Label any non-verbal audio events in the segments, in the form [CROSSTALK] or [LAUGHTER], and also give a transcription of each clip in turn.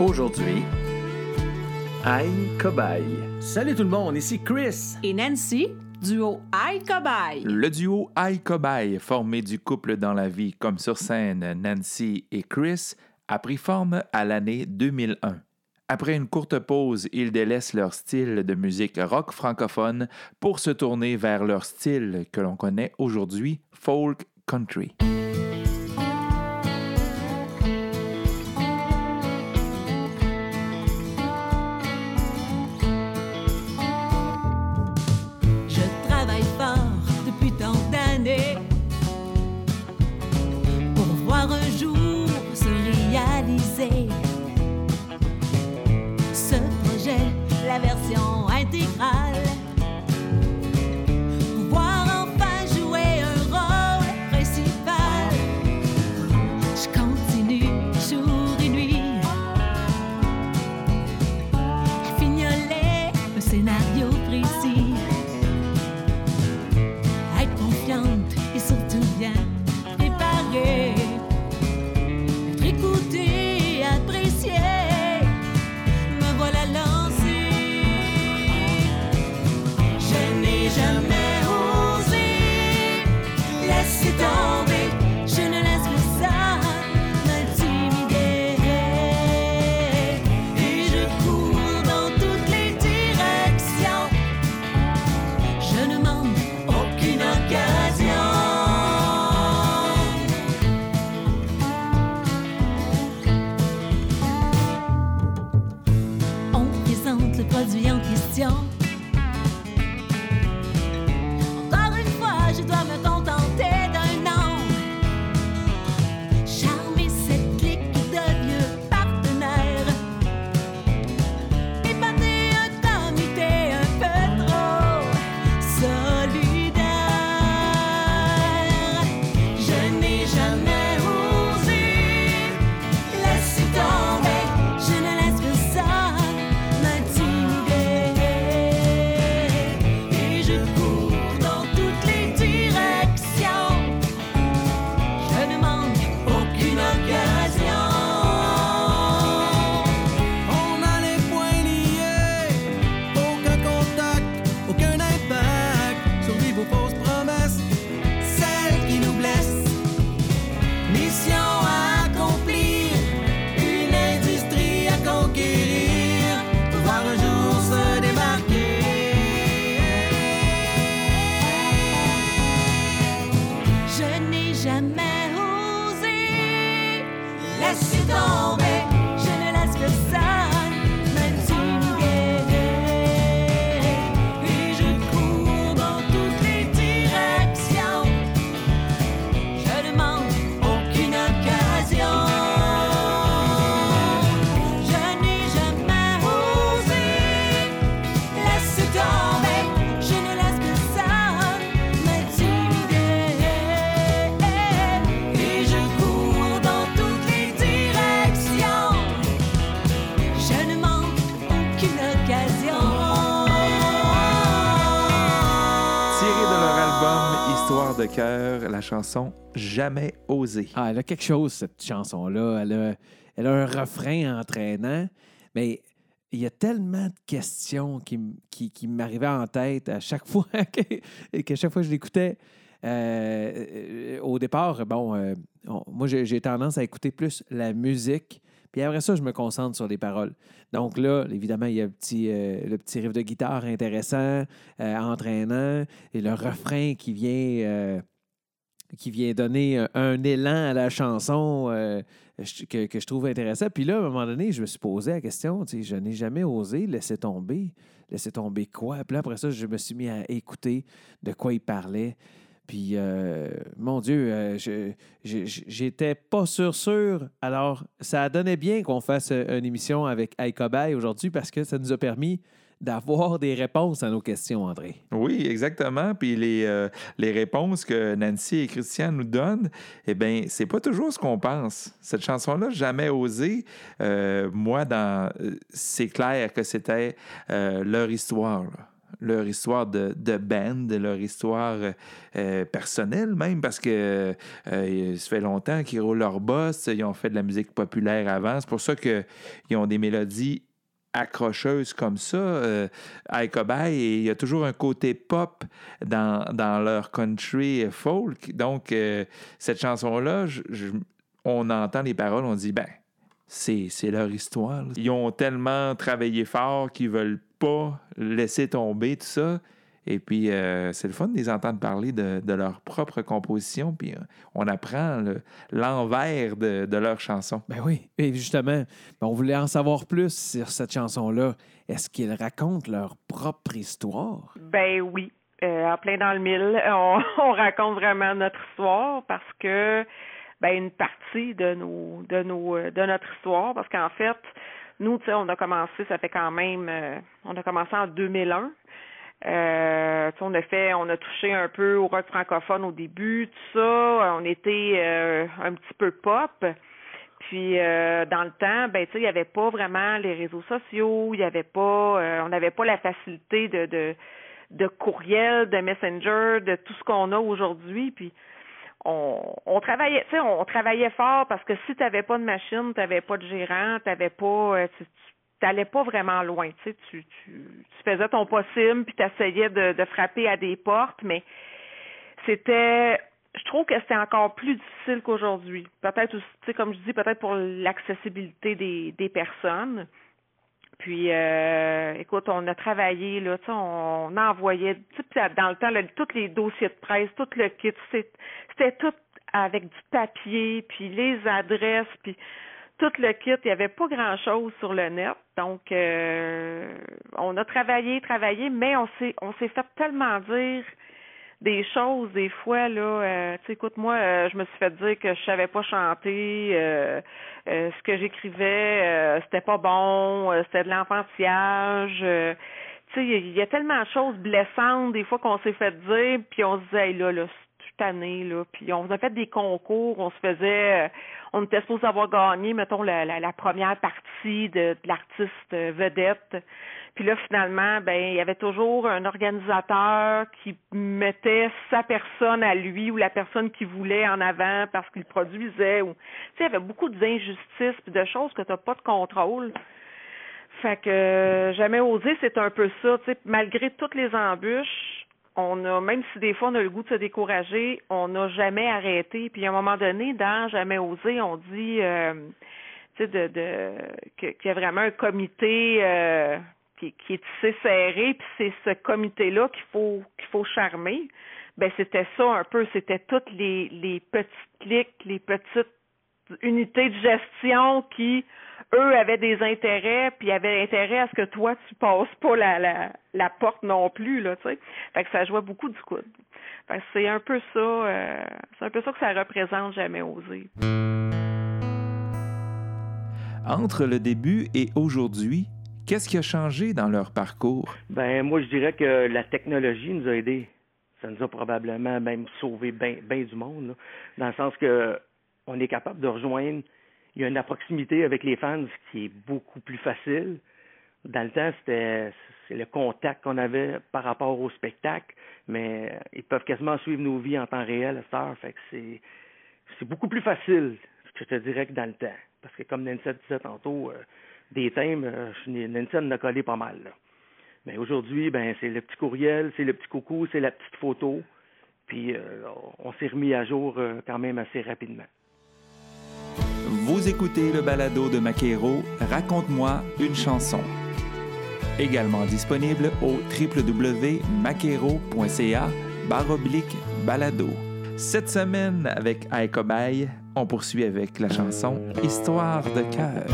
Aujourd'hui, Aïe Cobaye. Salut tout le monde, ici Chris. et Nancy, duo I Cobaye. Le duo I Cobaye, formé du couple dans la vie comme sur scène Nancy et Chris, a pris forme à l'année 2001. Après une courte pause, ils délaissent leur style de musique rock francophone pour se tourner vers leur style que l'on connaît aujourd'hui, folk country. Chanson Jamais osé. Ah, elle a quelque chose, cette chanson-là. Elle a, elle a un refrain entraînant, mais il y a tellement de questions qui, qui, qui m'arrivaient en tête à chaque [LAUGHS] fois que, que chaque fois que je l'écoutais. Euh, euh, au départ, bon, euh, moi, j'ai tendance à écouter plus la musique. Puis après ça, je me concentre sur les paroles. Donc là, évidemment, il y a le petit, le petit riff de guitare intéressant, entraînant, et le refrain qui vient, qui vient donner un, un élan à la chanson euh, que, je trouve intéressant. Puis là, à un moment donné, je me suis posé la question, je n'ai jamais osé laisser tomber. Laisser tomber quoi? Puis là, après ça, je me suis mis à écouter de quoi il parlait. Puis, euh, mon Dieu, euh, j'étais pas sûr, sûr. Alors, ça donnait bien qu'on fasse euh, une émission avec iCobay aujourd'hui parce que ça nous a permis d'avoir des réponses à nos questions, André. Oui, exactement. Puis les, euh, les réponses que Nancy et Christian nous donnent, eh bien, c'est pas toujours ce qu'on pense. Cette chanson-là, jamais osé. Euh, moi, dans, euh, c'est clair que c'était leur histoire. Leur histoire de, de band, leur histoire personnelle même, parce que euh, ça fait longtemps qu'ils roulent leur boss, ils ont fait de la musique populaire avant. C'est pour ça qu'ils ont des mélodies accrocheuses comme ça. Euh, Icobay, et il y a toujours un côté pop dans, dans leur country folk. Donc, euh, cette chanson-là, on entend les paroles, on dit, ben, c'est c'est leur histoire. Ils ont tellement travaillé fort qu'ils veulent pas laisser tomber tout ça. Et puis, euh, c'est le fun de les entendre parler de, de leur propre composition. Puis, euh, on apprend le- l'envers de, de leur chanson. Ben oui. Et justement, ben, on voulait en savoir plus sur cette chanson-là. Est-ce qu'ils racontent leur propre histoire? Ben oui. Euh, en plein dans le mille, on, [LAUGHS] on raconte vraiment notre histoire parce que ben une partie de nos de nos de notre histoire parce qu'en fait nous tu sais on a commencé ça fait quand même euh, on a commencé en 2001 euh, tu on a fait, on a touché un peu au rock francophone au début, tout ça. On était euh, un petit peu pop. Puis euh, dans le temps, ben tu sais, il y avait pas vraiment les réseaux sociaux, il y avait pas, euh, on n'avait pas la facilité de, de de courriel, de messenger, de tout ce qu'on a aujourd'hui. Puis on, on travaillait, tu sais, on travaillait fort parce que si tu n'avais pas de machine, tu n'avais pas de gérant, tu n'avais pas, euh, tu n'allais pas vraiment loin. Tu, sais, tu, tu, tu faisais ton possible, puis tu essayais de, frapper à des portes, mais c'était, je trouve que c'était encore plus difficile qu'aujourd'hui. Peut-être aussi, tu sais, comme je dis, peut-être pour l'accessibilité des, personnes. Puis, euh, écoute, on a travaillé, là, tu sais, on, envoyait, tu sais, dans le temps, là, tous les dossiers de presse, tout le kit, c'était tout avec du papier, puis les adresses, puis tout le kit. Il n'y avait pas grand-chose sur le net. Donc, euh, on a travaillé, travaillé, mais on s'est, on s'est fait tellement dire des choses des fois là euh, tu écoute moi euh, je me suis fait dire que je savais pas chanter euh, euh, ce que j'écrivais euh, c'était pas bon euh, c'était de l'enfantillage tu sais il y, a tellement de choses blessantes des fois qu'on s'est fait dire puis on se disait Hey, là là année là puis on a fait des concours on se faisait euh, on était supposé avoir gagné mettons la, la, première partie de, l'artiste euh, vedette puis là, finalement, ben, il y avait toujours un organisateur qui mettait sa personne à lui ou la personne qu'il voulait en avant parce qu'il produisait. Tu sais, il y avait beaucoup d'injustices puis de choses que tu n'as pas de contrôle. Fait que euh, jamais osé, c'est un peu ça. Tu sais, malgré toutes les embûches, on a, même si des fois on a le goût de se décourager, on n'a jamais arrêté. Puis à un moment donné, dans Jamais osé, on dit euh, de, de qu'il y a vraiment un comité euh, qui, qui est tissé serré, puis c'est ce comité-là qu'il faut qu'il faut charmer. Ben c'était ça un peu, c'était toutes les, les petites les petites unités de gestion qui, eux, avaient des intérêts, puis avaient intérêt à ce que toi, tu passes pas la, la, la porte non plus, là, tu sais. Fait que ça jouait beaucoup du coude. Fait que c'est un peu ça, euh, c'est un peu ça que ça représente jamais osé. Entre le début et aujourd'hui, qu'est-ce qui a changé dans leur parcours? Ben moi je dirais que la technologie nous a aidés. Ça nous a probablement même sauvé bien ben du monde, là. dans le sens que on est capable de rejoindre. Il y a une proximité avec les fans qui est beaucoup plus facile. Dans le temps, c'était c'est le contact qu'on avait par rapport au spectacle, mais ils peuvent quasiment suivre nos vies en temps réel à cette heure. Fait que c'est beaucoup plus facile, je te dirais, que dans le temps. Parce que comme Nancy disait tantôt, euh, des thèmes, euh, Nancy en a collé pas mal. Mais aujourd'hui, ben c'est le petit courriel, c'est le petit coucou, c'est la petite photo. Puis euh, on s'est remis à jour euh, quand même assez rapidement. Vous écoutez le balado de Maquero, Raconte-moi une chanson. Également disponible au www.maquero.ca baroblique balado. Cette semaine, avec Aïkobay, on poursuit avec la chanson Histoire de cœur.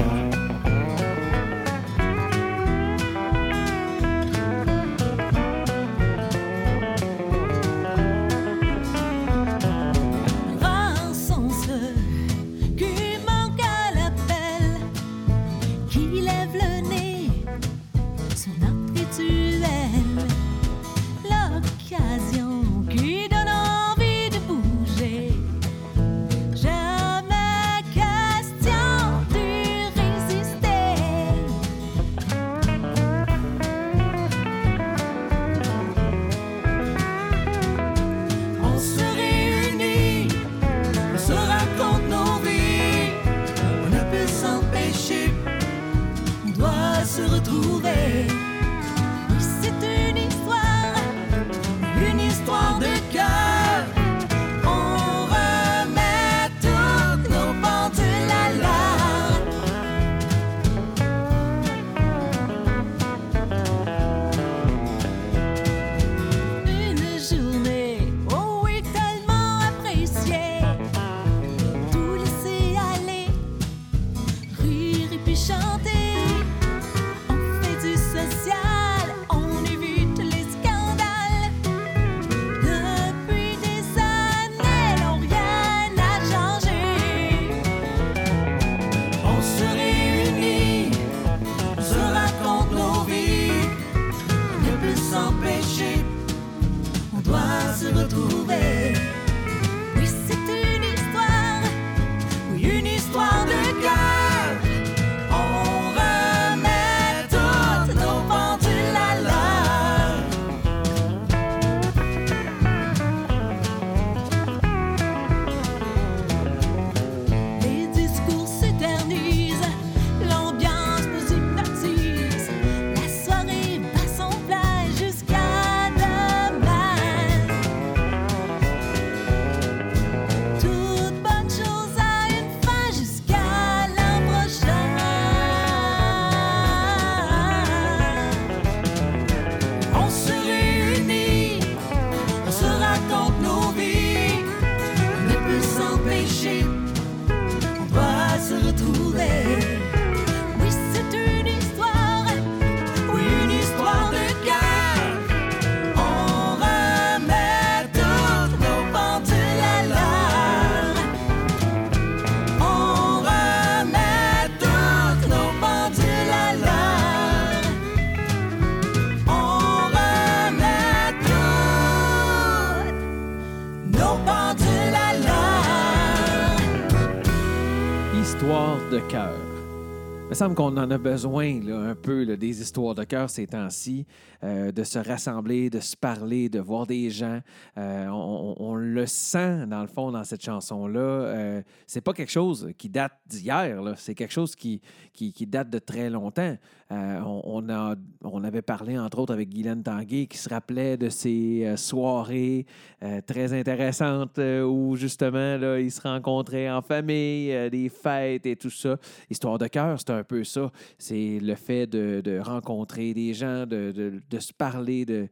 Semble qu'on en a besoin un peu des histoires de cœur ces temps-ci, euh, de se rassembler, de se parler, de voir des gens. Euh, on, le sent dans le fond dans cette chanson-là. Euh, c'est pas quelque chose qui date d'hier, c'est quelque chose qui, qui date de très longtemps. Euh, on, avait parlé entre autres avec Guylaine Tanguay qui se rappelait de ces euh, soirées euh, très intéressantes où justement là, ils se rencontraient en famille, des fêtes et tout ça. Histoire de cœur, c'est un peu ça. C'est le fait de, rencontrer des gens, de, se parler, de,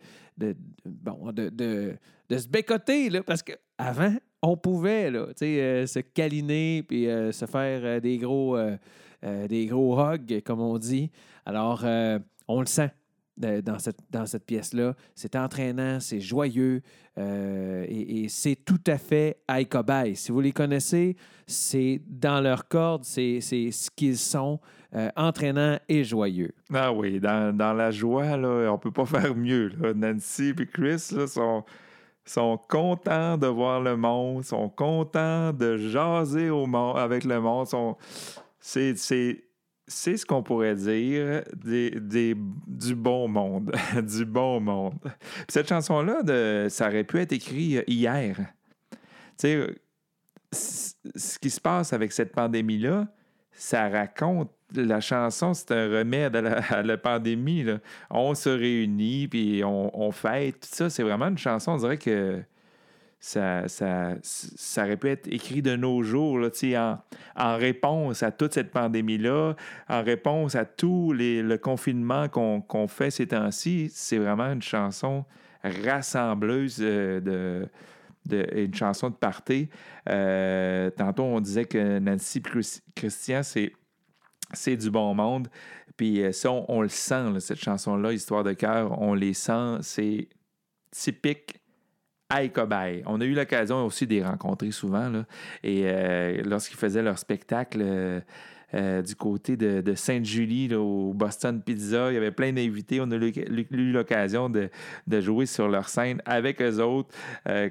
bon, de, se bécoter, là, parce qu'avant, on pouvait se câliner puis se faire des gros, des gros hugs, comme on dit. Alors, euh, on le sent de- dans cette, pièce-là. C'est entraînant, c'est joyeux euh, et, c'est tout à fait Aikobai. Si vous les connaissez, c'est dans leur corde, c'est ce qu'ils sont, euh, entraînants et joyeux. Ah oui, dans, la joie, là, on peut pas [LAUGHS] faire mieux. Nancy et Chris sont, contents de voir le monde, sont contents de jaser au monde, avec le monde. C'est, ce qu'on pourrait dire des, des- du bon monde. [LAUGHS] du bon monde. Cette chanson-là, ça aurait pu être écrit hier. Tu sais, ce qui se passe avec cette pandémie-là, ça raconte la chanson, c'est un remède à la, [LAUGHS] à la pandémie. là. On se réunit, puis on, on fête. Tout ça, c'est vraiment une chanson, on dirait que ça, ça, aurait pu être écrit de nos jours, en, réponse à toute cette pandémie-là, en réponse à tout les, le confinement qu'on fait ces temps-ci. C'est vraiment une chanson rassembleuse euh, de, une chanson de party. Euh, tantôt, on disait que Nancy Christian, c'est c'est du bon monde. Puis euh, ça, on, le sent, cette chanson-là, Histoire de cœur, on les sent. C'est typique Aïe Cobaye. On a eu l'occasion aussi de les rencontrer souvent. Là, et euh, lorsqu'ils faisaient leur spectacle euh, euh, du côté de, de Sainte-Julie, au Boston Pizza, il y avait plein d'invités. On a eu l'occasion de, jouer sur leur scène avec eux autres.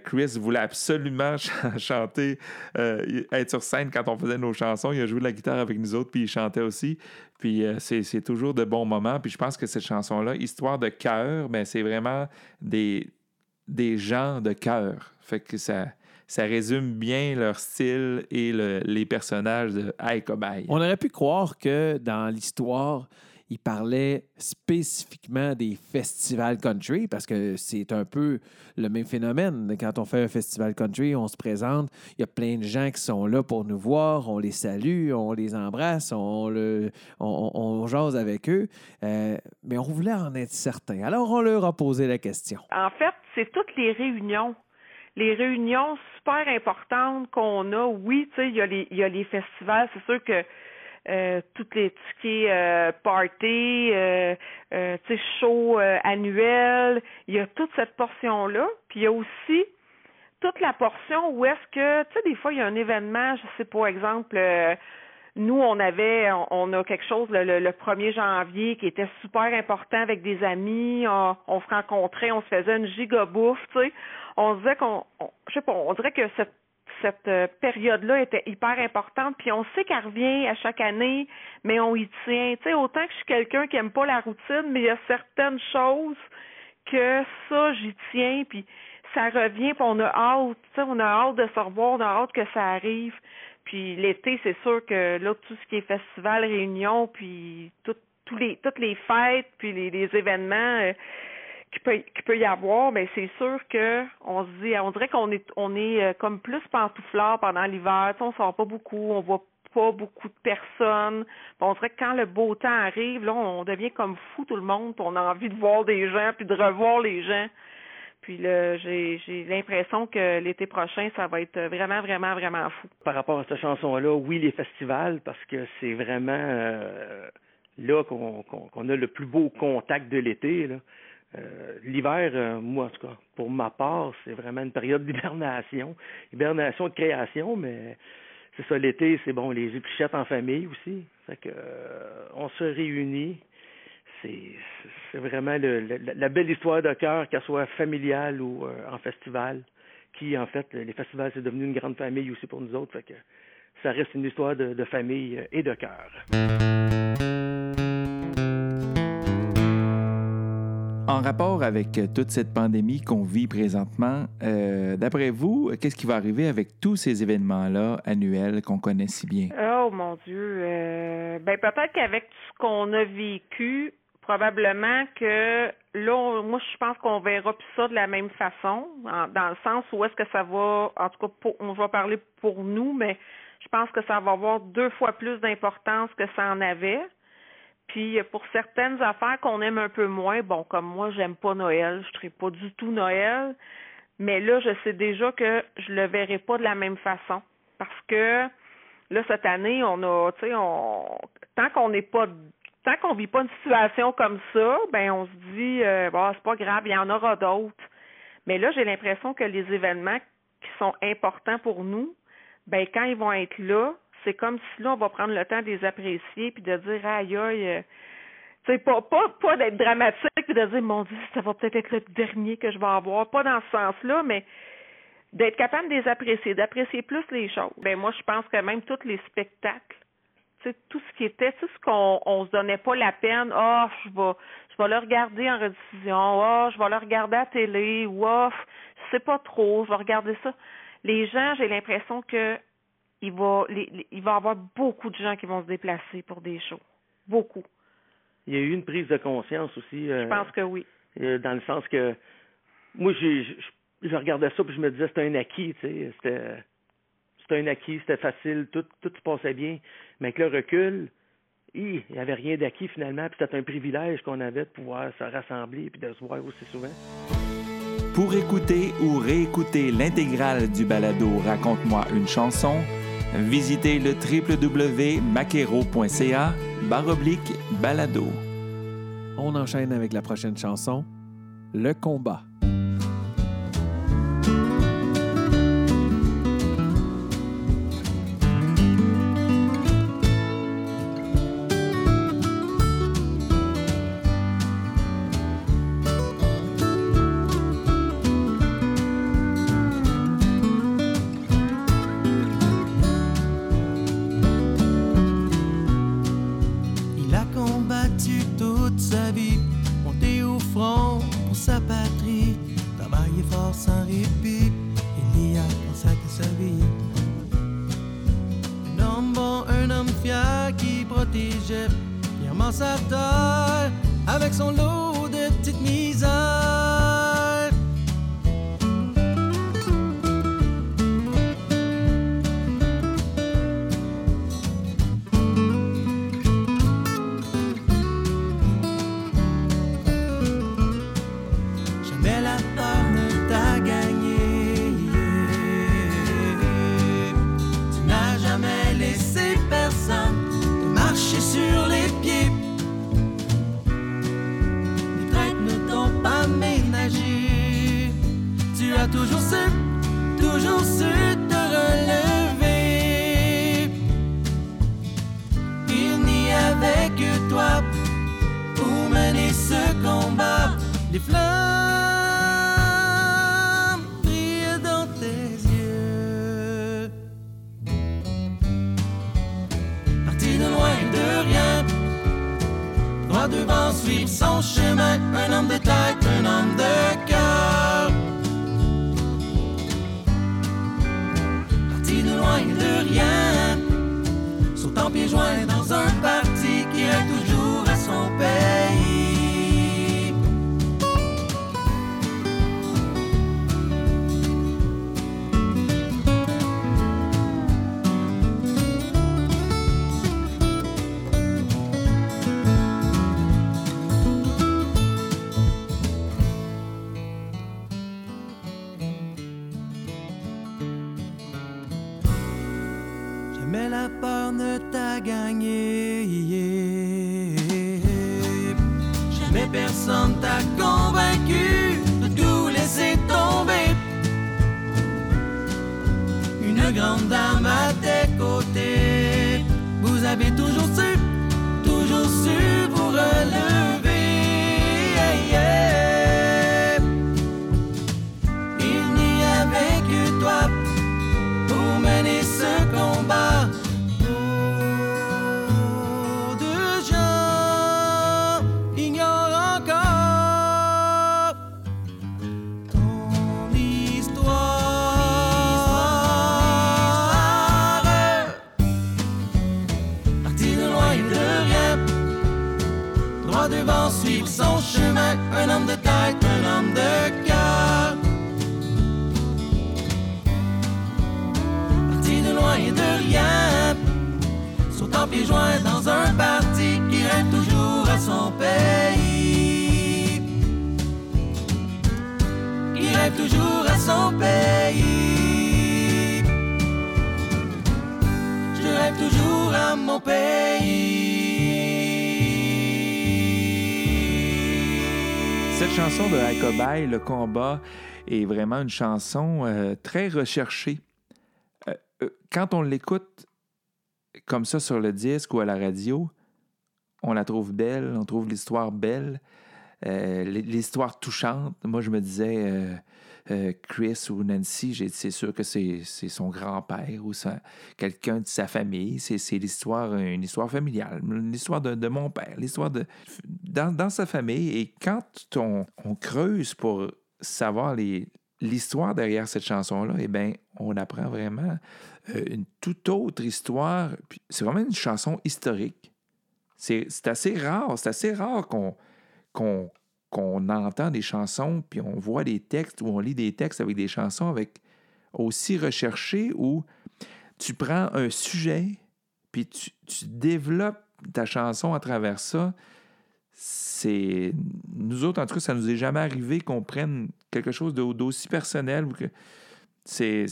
Chris voulait absolument [LAUGHS] ch- chanter, être sur scène quand on faisait nos chansons. Il a joué de la guitare avec nous autres, puis il chantait aussi. Puis c'est c'est toujours de bons moments. Puis je pense que cette chanson-là, Histoire de cœur, ben, c'est vraiment des, des gens de cœur. Fait que ça, ça résume bien leur style et le- les personnages de Cobaye. On aurait pu croire que dans l'histoire, il parlait spécifiquement des festivals country parce que c'est un peu le même phénomène. Quand on fait un festival country, on se présente, il y a plein de gens qui sont là pour nous voir, on les salue, on les embrasse, on, le, on, on- on jase avec eux, Euh, mais on voulait en être certain. Alors on leur a posé la question. En fait, c'est toutes les réunions. Les réunions super importantes qu'on a, oui, tu sais, il y, a les- y a les festivals, c'est sûr que euh, toutes les est euh, party, euh, euh, show euh, annuel, il y a toute cette portion-là. Puis il y a aussi toute la portion où est-ce que, tu sais, des fois, il y a un événement, je sais pas, exemple, nous, on avait, on, a quelque chose le, le, le 1er janvier qui était super important avec des amis. On, se rencontrait, on se faisait une giga bouffe, tu sais. On se disait qu'on, on- je sais pas, on dirait que cette cette euh, période-là était hyper importante, puis on sait qu'elle revient à chaque année, mais on y tient. Tu sais, autant que je suis quelqu'un qui aime pas la routine, mais il y a certaines choses que ça, j'y tiens, puis ça revient, puis on a hâte, on a hâte de se revoir, on a hâte que ça arrive. Puis l'été, c'est sûr que là, tout ce qui est festival, réunion, puis tout, les, toutes les fêtes, puis les, événements euh, qu'il peut, qu'il peut y avoir, mais c'est sûr que on se dit, on dirait qu'on est, on est euh, comme plus pantouflard pendant l'hiver. On sort pas beaucoup, on voit pas beaucoup de personnes. On dirait que quand le beau temps arrive, là, on devient comme fou tout le monde, puis on a envie de voir des gens, puis de revoir les gens. Puis là, j'ai j'ai l'impression que l'été prochain, ça va être vraiment, vraiment, vraiment fou. Par rapport à cette chanson-là, oui, les festivals, parce que c'est vraiment euh, là qu'on qu'on- a le plus beau contact de l'été. Euh, L'hiver, euh, moi en tout cas, pour ma part, c'est vraiment une période [LAUGHS] d'hibernation. Hibernation de création, mais c'est ça, l'été, c'est bon, les épluchettes en famille aussi. Fait que on se réunit. C'est vraiment le- le- la belle histoire de cœur, qu'elle soit familiale ou euh, en festival qui, en fait, les festivals, c'est devenu une grande famille aussi pour nous autres. Fait que ça reste une histoire de, de famille et de cœur. En rapport avec toute cette pandémie qu'on vit présentement, euh, d'après vous, qu'est-ce qui va arriver avec tous ces événements-là annuels qu'on connaît si bien? Oh mon Dieu. Euh, ben peut-être qu'avec tout ce qu'on a vécu, probablement que là, moi je pense qu'on verra plus ça de la même façon, dans le sens où est-ce que ça va, en tout cas, pour, on va parler pour nous, mais je pense que ça va avoir deux fois plus d'importance que ça en avait. Puis euh, pour certaines affaires qu'on aime un peu moins, bon, comme moi, j'aime pas Noël, je ne pas du tout Noël, mais là, je sais déjà que je le verrai pas de la même façon. Parce que là, cette année, on a, tu sais, on tant qu'on n'est pas tant qu'on vit pas une situation comme ça, ben on se dit euh, c'est pas grave, il y en aura d'autres. Mais là, j'ai l'impression que les événements qui sont importants pour nous, ben quand ils vont être là, c'est comme si là, on va prendre le temps de les apprécier puis de dire aïe aïe. euh, tu sais, pas, pas, pas d'être dramatique puis de dire mon Dieu, ça va peut-être être le dernier que je vais avoir. Pas dans ce sens-là, mais d'être capable de les apprécier, d'apprécier plus les choses. Ben moi, je pense que même tous les spectacles, tout ce qui était, tout ce qu'on on se donnait pas la peine, ah, je vais je vais le regarder en rediffusion, ah, je vais le regarder à la télé, ou ah, je sais pas trop, je vais regarder ça. Les gens, j'ai l'impression que il va les- les- il va y avoir beaucoup de gens qui vont se déplacer pour des shows. Beaucoup. Il y a eu une prise de conscience aussi, euh, Je pense que oui. euh, dans le sens que moi, j'ai, je, je regardais ça puis je me disais c'était un acquis, tu sais, c'était, c'était un acquis, c'était facile, tout, tout se passait bien. Mais avec le recul, il n'y avait rien d'acquis finalement, puis c'était un privilège qu'on avait de pouvoir se rassembler puis de se voir aussi souvent. Pour écouter ou réécouter l'intégrale du balado Raconte-moi une chanson, visitez le www.maquero.ca baroblique balado. On enchaîne avec la prochaine chanson, Le combat. As toujours su, La peur ne t'a gagné. Jamais personne t'a convaincu de tout laisser tomber. Une grande dame à tes côtés. Vous avez toujours su, toujours su chemin. Un homme de tête, un homme de parti de loin et de rien. Sautant pieds joints dans un parti qui rêve toujours à son pays. Qui rêve toujours à son pays. Je rêve toujours à mon pays. Cette chanson de Alcobaye, Le combat, est vraiment une chanson euh, très recherchée. Euh, euh, quand on l'écoute comme ça sur le disque ou à la radio, on la trouve belle, on trouve l'histoire belle, l'histoire touchante. Moi, je me disais, euh, Chris ou Nancy, c'est sûr que c'est son grand-père ou quelqu'un de sa famille. C'est l'histoire, une histoire familiale, l'histoire de, de mon père, l'histoire de dans, sa famille. Et quand on, creuse pour savoir l'histoire derrière cette chanson-là, eh bien, on apprend vraiment euh, une toute autre histoire. C'est vraiment une chanson historique. C'est assez rare, c'est assez rare qu'on qu'on entend des chansons, puis on voit des textes, ou on lit des textes avec des chansons avec aussi recherchés, où tu prends un sujet, puis tu, tu développes ta chanson à travers ça. C'est. Nous autres, en tout cas, ça nous est jamais arrivé qu'on prenne quelque chose d'au- d'aussi personnel. C'est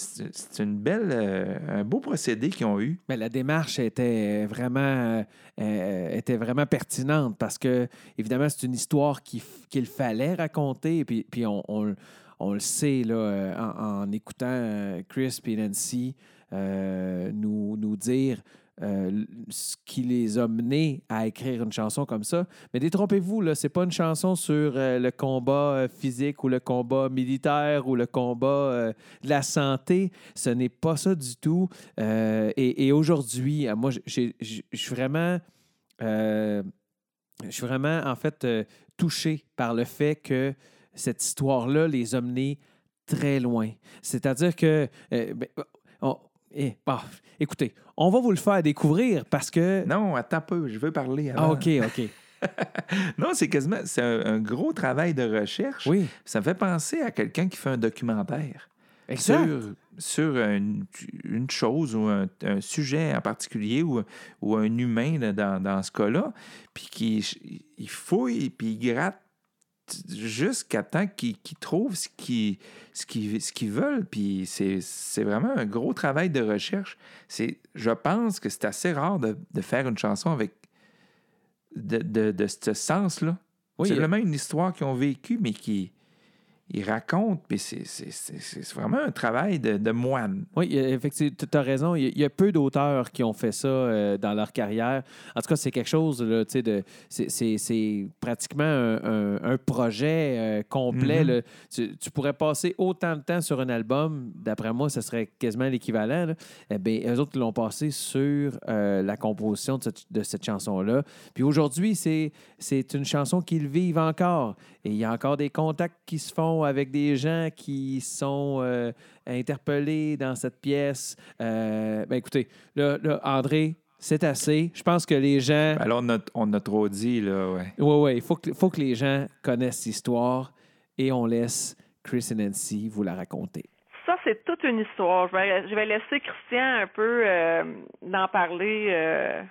une belle, euh, un beau procédé qu'ils ont eu. Mais la démarche était vraiment, euh, euh, était vraiment pertinente parce que, évidemment, c'est une histoire qu'il fallait raconter. Et puis, puis on, on- le sait là, en, en écoutant Chris et Nancy nous, nous dire euh, ce qui les a menés à écrire une chanson comme ça. Mais détrompez-vous, là, c'est pas une chanson sur euh, le combat euh, physique ou le combat militaire ou le combat de la santé. Ce n'est pas ça du tout. Et, aujourd'hui, moi, je suis vraiment, je suis vraiment, en fait, touché par le fait que cette histoire-là les a menés très loin. C'est-à-dire que, ben, Eh, bon, écoutez, on va vous le faire découvrir parce que. Non, attends un peu, je veux parler avant. Ah, OK, OK. [LAUGHS] non, c'est quasiment c'est un, un gros travail de recherche. Oui, Ça me fait penser à quelqu'un qui fait un documentaire exact. sur, sur une, une chose ou un, un sujet en particulier ou, ou un humain là, dans, dans ce cas-là, puis qui il fouille puis il gratte jusqu'à temps qu'ils trouvent ce qu'ils veulent. Puis c'est vraiment un gros travail de recherche. C'est, je pense que c'est assez rare de, de faire une chanson avec de, de, de ce sens-là. Oui, c'est euh, vraiment une histoire qu'ils ont vécue, mais qui ils racontent, puis c'est, vraiment un travail de, de moine. Oui, il effectivement, tu as raison. Il y a, il y a peu d'auteurs qui ont fait ça euh, dans leur carrière. En tout cas, c'est quelque chose, là, tu sais, de. C'est, pratiquement un, un- un projet euh, complet. Là. Tu, tu pourrais passer autant de temps sur un album, d'après moi, ce serait quasiment l'équivalent. Eh bien, eux autres l'ont passé sur euh, la composition de cette, de cette chanson-là. Puis aujourd'hui, c'est une chanson qu'ils vivent encore. Et il y a encore des contacts qui se font avec des gens qui sont euh, interpellés dans cette pièce. Euh, ben écoutez, là, là, André, c'est assez. Je pense que les gens. Alors, on a, on a trop dit, là, ouais. Oui, oui, il faut que, faut que les gens connaissent l'histoire et on laisse Chris et Nancy vous la raconter. Ça, c'est toute une histoire. Je vais, je vais laisser Christian un peu euh, d'en parler. euh.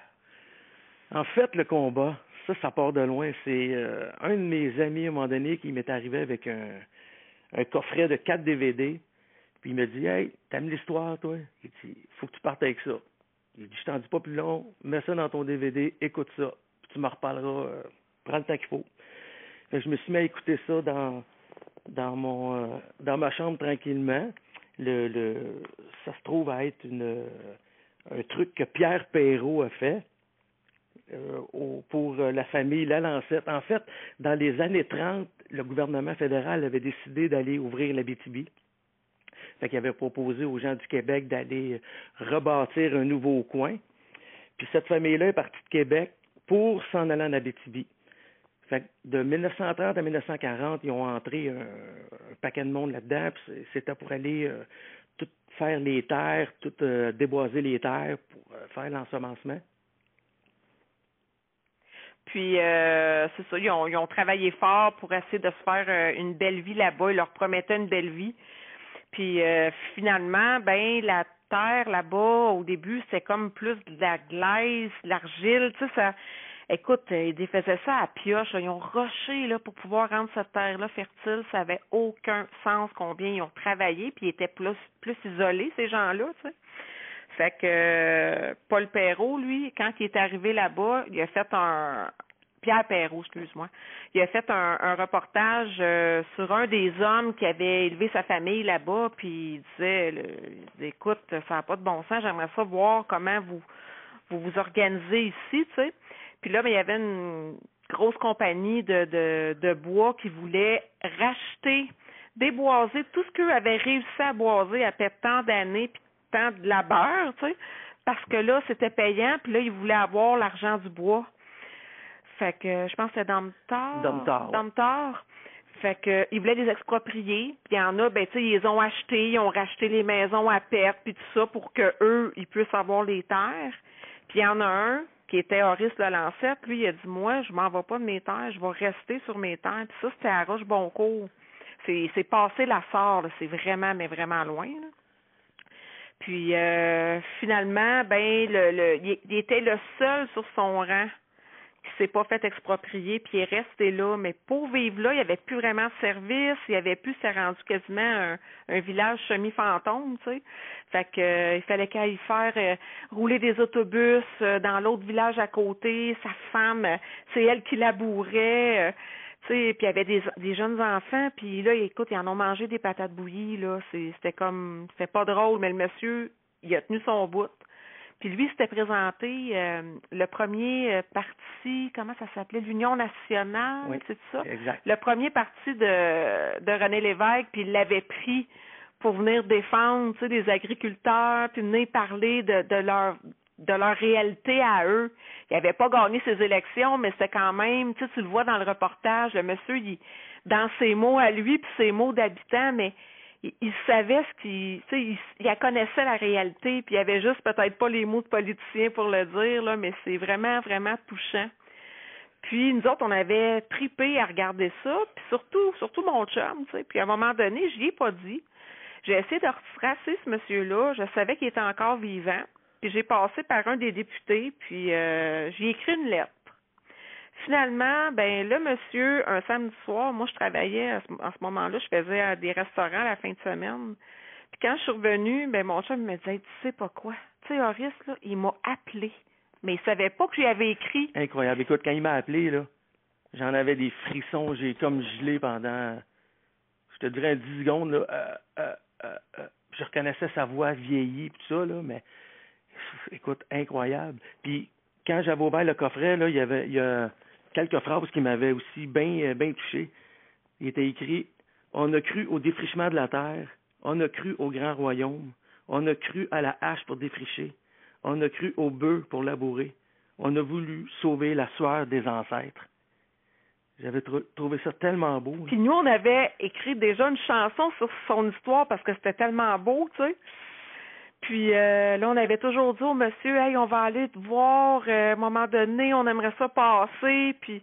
En fait, le combat, ça, ça part de loin. C'est euh, un de mes amis, à un moment donné, qui m'est arrivé avec un, un coffret de 4 DVD. Puis il me dit Hey, t'aimes l'histoire, toi? Il dit Faut que tu partes avec ça. Il dit Je t'en dis pas plus long, mets ça dans ton DVD, écoute ça. Puis tu m'en reparleras, euh, prends le temps qu'il faut. Je me suis mis à écouter ça dans, dans, mon, euh, dans ma chambre tranquillement. Le, le, ça se trouve à être une, euh, un truc que Pierre Perrault a fait pour la famille Lalancette. En fait, dans les années 30, le gouvernement fédéral avait décidé d'aller ouvrir la BTB. Fait qu'il avait proposé aux gens du Québec d'aller rebâtir un nouveau coin. Puis cette famille-là est partie de Québec pour s'en aller en Abitibi. Fait de 1930 à 1940, ils ont entré un, paquet de monde là-dedans. C'était pour aller euh, tout faire les terres, tout euh, déboiser les terres pour euh, faire l'ensemencement. Puis euh, c'est ça, ils ont, ils ont travaillé fort pour essayer de se faire euh, une belle vie là-bas. Ils leur promettaient une belle vie. Puis euh, finalement, ben la terre là-bas, au début, c'était comme plus de la glaise, de l'argile, tu sais, ça. Écoute, euh, ils faisaient ça à pioche. Ils ont rushé là, pour pouvoir rendre cette terre-là fertile. Ça avait aucun sens combien ils ont travaillé, puis ils étaient plus, plus isolés, ces gens-là, tu sais. Fait que euh, Paul Perrault, lui, quand il est arrivé là-bas, il a fait un Pierre Perrault, excuse-moi. Il a fait un, reportage euh, sur un des hommes qui avait élevé sa famille là-bas, puis il disait, écoute, ça n'a pas de bon sens, j'aimerais ça voir comment vous vous vous organisez ici, tu sais. Puis là, ben, il y avait une grosse compagnie de, de, de bois qui voulait racheter, déboiser tout ce qu'eux avaient réussi à boiser après tant d'années puis de labeur, tu sais, parce que là, c'était payant, puis là, ils voulaient avoir l'argent du bois. Fait que je pense que c'était Domtar. Domtar. Domtar. Fait que ils voulaient les exproprier. Puis il y en a, ben tu sais, ils les ont achetés, ils ont racheté les maisons à perte, puis tout ça pour que eux, ils puissent avoir les terres. Puis il y en a un qui était Horace de Lancette, lui, il a dit Moi, je m'en vais pas de mes terres, je vais rester sur mes terres. Puis ça, c'était à Roche-Boncourt. C'est, c'est passé la Sarre, c'est vraiment, mais vraiment loin. là. Puis euh, finalement, ben le, le il, était le seul sur son rang qui s'est pas fait exproprier, puis il est resté là. Mais pour vivre là, il n'y avait plus vraiment de service, il y avait plus, c'est rendu quasiment un, un village semi-fantôme, tu sais. Fait que euh, il fallait qu'elle y faire euh, rouler des autobus euh, dans l'autre village à côté. Sa femme, c'est elle qui labourait. Tu sais, puis il y avait des, des jeunes enfants, puis là, écoute, ils en ont mangé des patates bouillies, là. C'était comme, c'était pas drôle, mais le monsieur, il a tenu son bout. Puis lui, s'était présenté euh, le premier euh, parti, comment ça s'appelait, l'Union nationale, Oui. c'est ça? Exact. Le premier parti de, de René Lévesque, puis il l'avait pris pour venir défendre, tu sais, des agriculteurs, puis venir parler de, de leur de leur réalité à eux. Il n'avait pas gagné ses élections, mais c'est quand même, tu sais, tu le vois dans le reportage, le monsieur, il, dans ses mots à lui, puis ses mots d'habitant, mais il, savait ce qu'il, il, connaissait la réalité, puis il avait juste peut-être pas les mots de politicien pour le dire là, mais c'est vraiment vraiment touchant. Puis nous autres, on avait tripé à regarder ça, puis surtout, surtout mon chum, tu sais. Puis à un moment donné, je lui ai pas dit. J'ai essayé de retracer ce monsieur-là. Je savais qu'il était encore vivant. Puis j'ai passé par un des députés, puis euh, j'ai écrit une lettre. Finalement, ben le monsieur, un samedi soir, moi je travaillais à ce, à ce moment-là, je faisais à des restaurants la fin de semaine. Puis quand je suis revenue, ben mon chum me disait, tu sais pas quoi, tu sais Horace là, il m'a appelé, mais il savait pas que j'y avais écrit. Incroyable. Écoute, quand il m'a appelé, là, j'en avais des frissons. J'ai comme gelé pendant, je te dirais, 10 secondes. Là, Euh, euh, euh, euh. je reconnaissais sa voix vieillie, tout ça, là, mais [LAUGHS] écoute, incroyable. Puis quand j'avais ouvert le coffret, là, il y avait il y a quelques phrases qui m'avaient aussi bien bien touché. Il était écrit On a cru au défrichement de la terre, on a cru au grand royaume, on a cru à la hache pour défricher, on a cru au bœuf pour labourer, on a voulu sauver la sueur des ancêtres. J'avais tr- trouvé ça tellement beau. là. Puis nous, on avait écrit déjà une chanson sur son histoire parce que c'était tellement beau, tu sais. Puis euh, là, on avait toujours dit au monsieur, hey, on va aller te voir, euh, à un moment donné, on aimerait ça passer. Puis,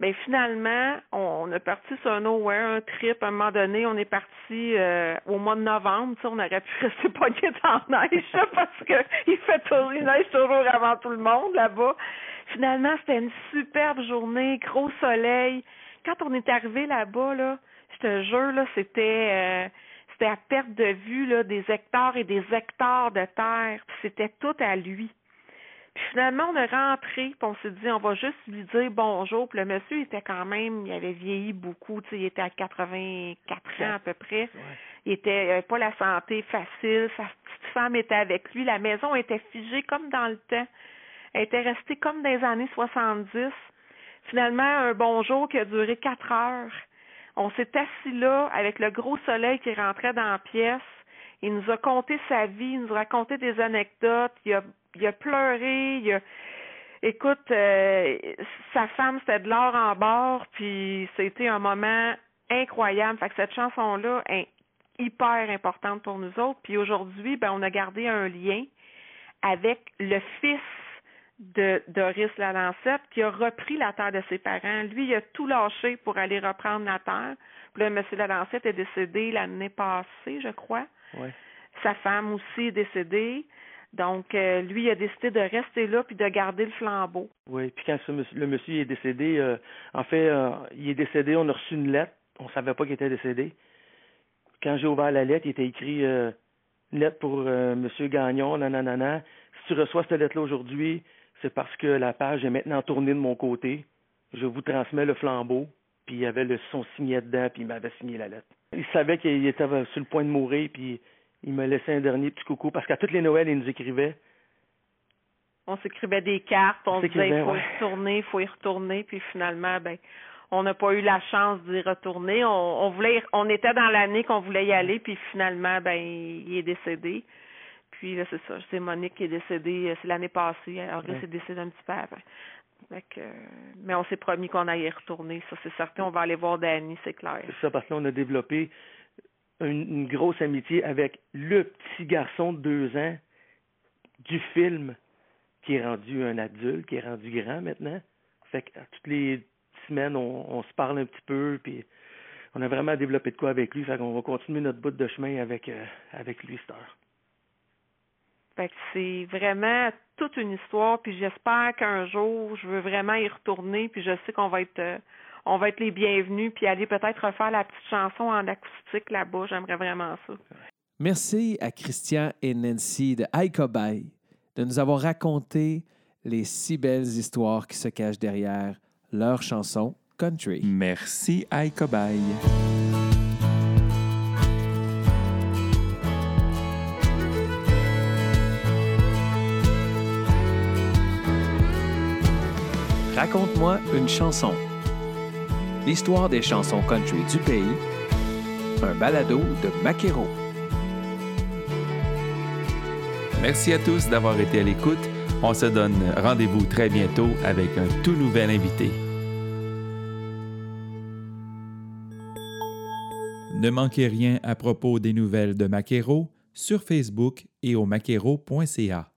ben finalement, on, on est parti sur un nowhere, un trip. À un moment donné, on est parti euh, au mois de novembre. Tu sais, on aurait pu [LAUGHS] rester pogné dans la neige parce que [LAUGHS] il fait toujours, il neige toujours avant tout le monde là-bas. Finalement, c'était une superbe journée, gros soleil. Quand on est arrivé là-bas, là, je te jure, là, c'était euh, c'était à perte de vue là, des hectares et des hectares de terre. Puis C'était tout à lui. Puis finalement, on est rentré, puis on s'est dit, on va juste lui dire bonjour. Puis le monsieur était quand même, il avait vieilli beaucoup, tu sais, il était à 84 ans à peu près. Il était il avait pas la santé facile. Sa petite femme était avec lui. La maison était figée comme dans le temps. Elle était restée comme dans les années 70. Finalement, un bonjour qui a duré quatre heures. On s'est assis là avec le gros soleil qui rentrait dans la pièce. Il nous a conté sa vie, il nous a raconté des anecdotes. Il a, pleuré. Écoute, euh, sa femme, c'était de l'or en bord, puis c'était un moment incroyable. Fait que cette chanson-là est hyper importante pour nous autres. Puis aujourd'hui, ben, on a gardé un lien avec le fils de Doris Lalancette qui a repris la terre de ses parents. Lui, il a tout lâché pour aller reprendre la terre. Puis là, M. Lalancette est décédé l'année passée, je crois. Ouais. Sa femme aussi est décédée. Donc, euh, lui, il a décidé de rester là puis de garder le flambeau. Oui, puis quand ce monsieur- le monsieur est décédé, euh, en fait, euh, il est décédé, on a reçu une lettre, on savait pas qu'il était décédé. Quand j'ai ouvert la lettre, il était écrit lettre pour Monsieur Gagnon, nanana. Si tu reçois cette lettre-là aujourd'hui, c'est parce que la page est maintenant tournée de mon côté. Je vous transmets le flambeau. Puis il y avait le son signé dedans, puis il m'avait signé la lettre. Il savait qu'il était sur le point de mourir, puis il m'a laissé un dernier petit coucou, parce qu'à toutes les Noëls, il nous écrivait. On s'écrivait des cartes, on disait il faut ouais. y retourner, il faut y retourner, puis finalement, ben, on n'a pas eu la chance d'y retourner. On, on voulait, y- on était dans l'année qu'on voulait y aller, puis finalement, ben, il est décédé. Puis là, c'est ça, c'est Monique qui est décédée, euh, c'est l'année passée. Alors là, c'est décédé un petit peu avant. Euh, mais on s'est promis qu'on allait y retourner, ça c'est certain. On va aller voir Danny, c'est clair. C'est ça, parce que là, on a développé une, une grosse amitié avec le petit garçon de deux ans du film qui est rendu un adulte, qui est rendu grand maintenant. Fait que toutes les semaines, on, on se parle un petit peu, puis on a vraiment développé de quoi avec lui. Fait qu'on va continuer notre bout de chemin avec, euh, avec lui, cette heure. Fait que c'est vraiment toute une histoire, puis j'espère qu'un jour, je veux vraiment y retourner, puis je sais qu'on va être euh, on va être les bienvenus, puis aller peut-être refaire la petite chanson en acoustique là-bas. J'aimerais vraiment ça. Merci à Christian et Nancy de Aïkobay de nous avoir raconté les si belles histoires qui se cachent derrière leur chanson country. Merci, Aïe Raconte-moi une chanson. L'histoire des chansons country du pays. Un balado de Maquero. Merci à tous d'avoir été à l'écoute. On se donne rendez-vous très bientôt avec un tout nouvel invité. Ne manquez rien à propos des nouvelles de Maquero sur Facebook et au maquero.ca.